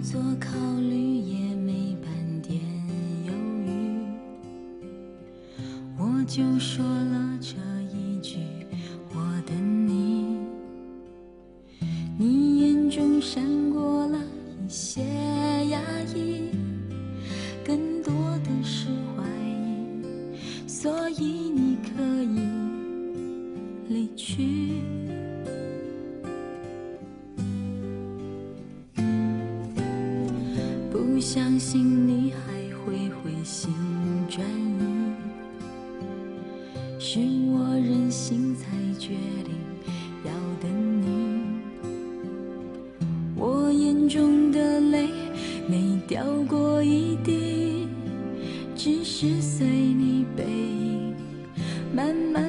做考虑也没半点犹豫，我就说了这一句：我等你。你眼中闪过了一些压抑，更多的是怀疑，所以你可以离去。相信你还会回心转意，是我任性才决定要等你。我眼中的泪没掉过一滴，只是随你背影慢慢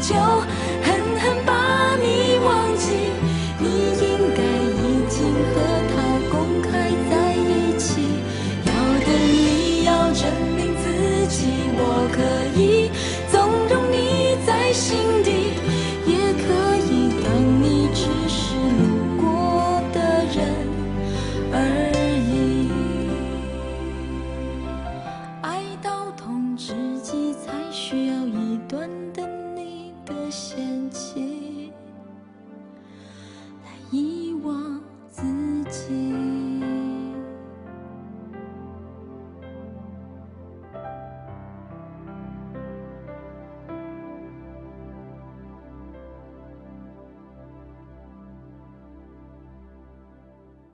就狠狠把你忘记你应该已经和他公开在一起要等你要证明自己我可以纵容你在心底也可以当你只是路过的人而已。爱到痛自己才需要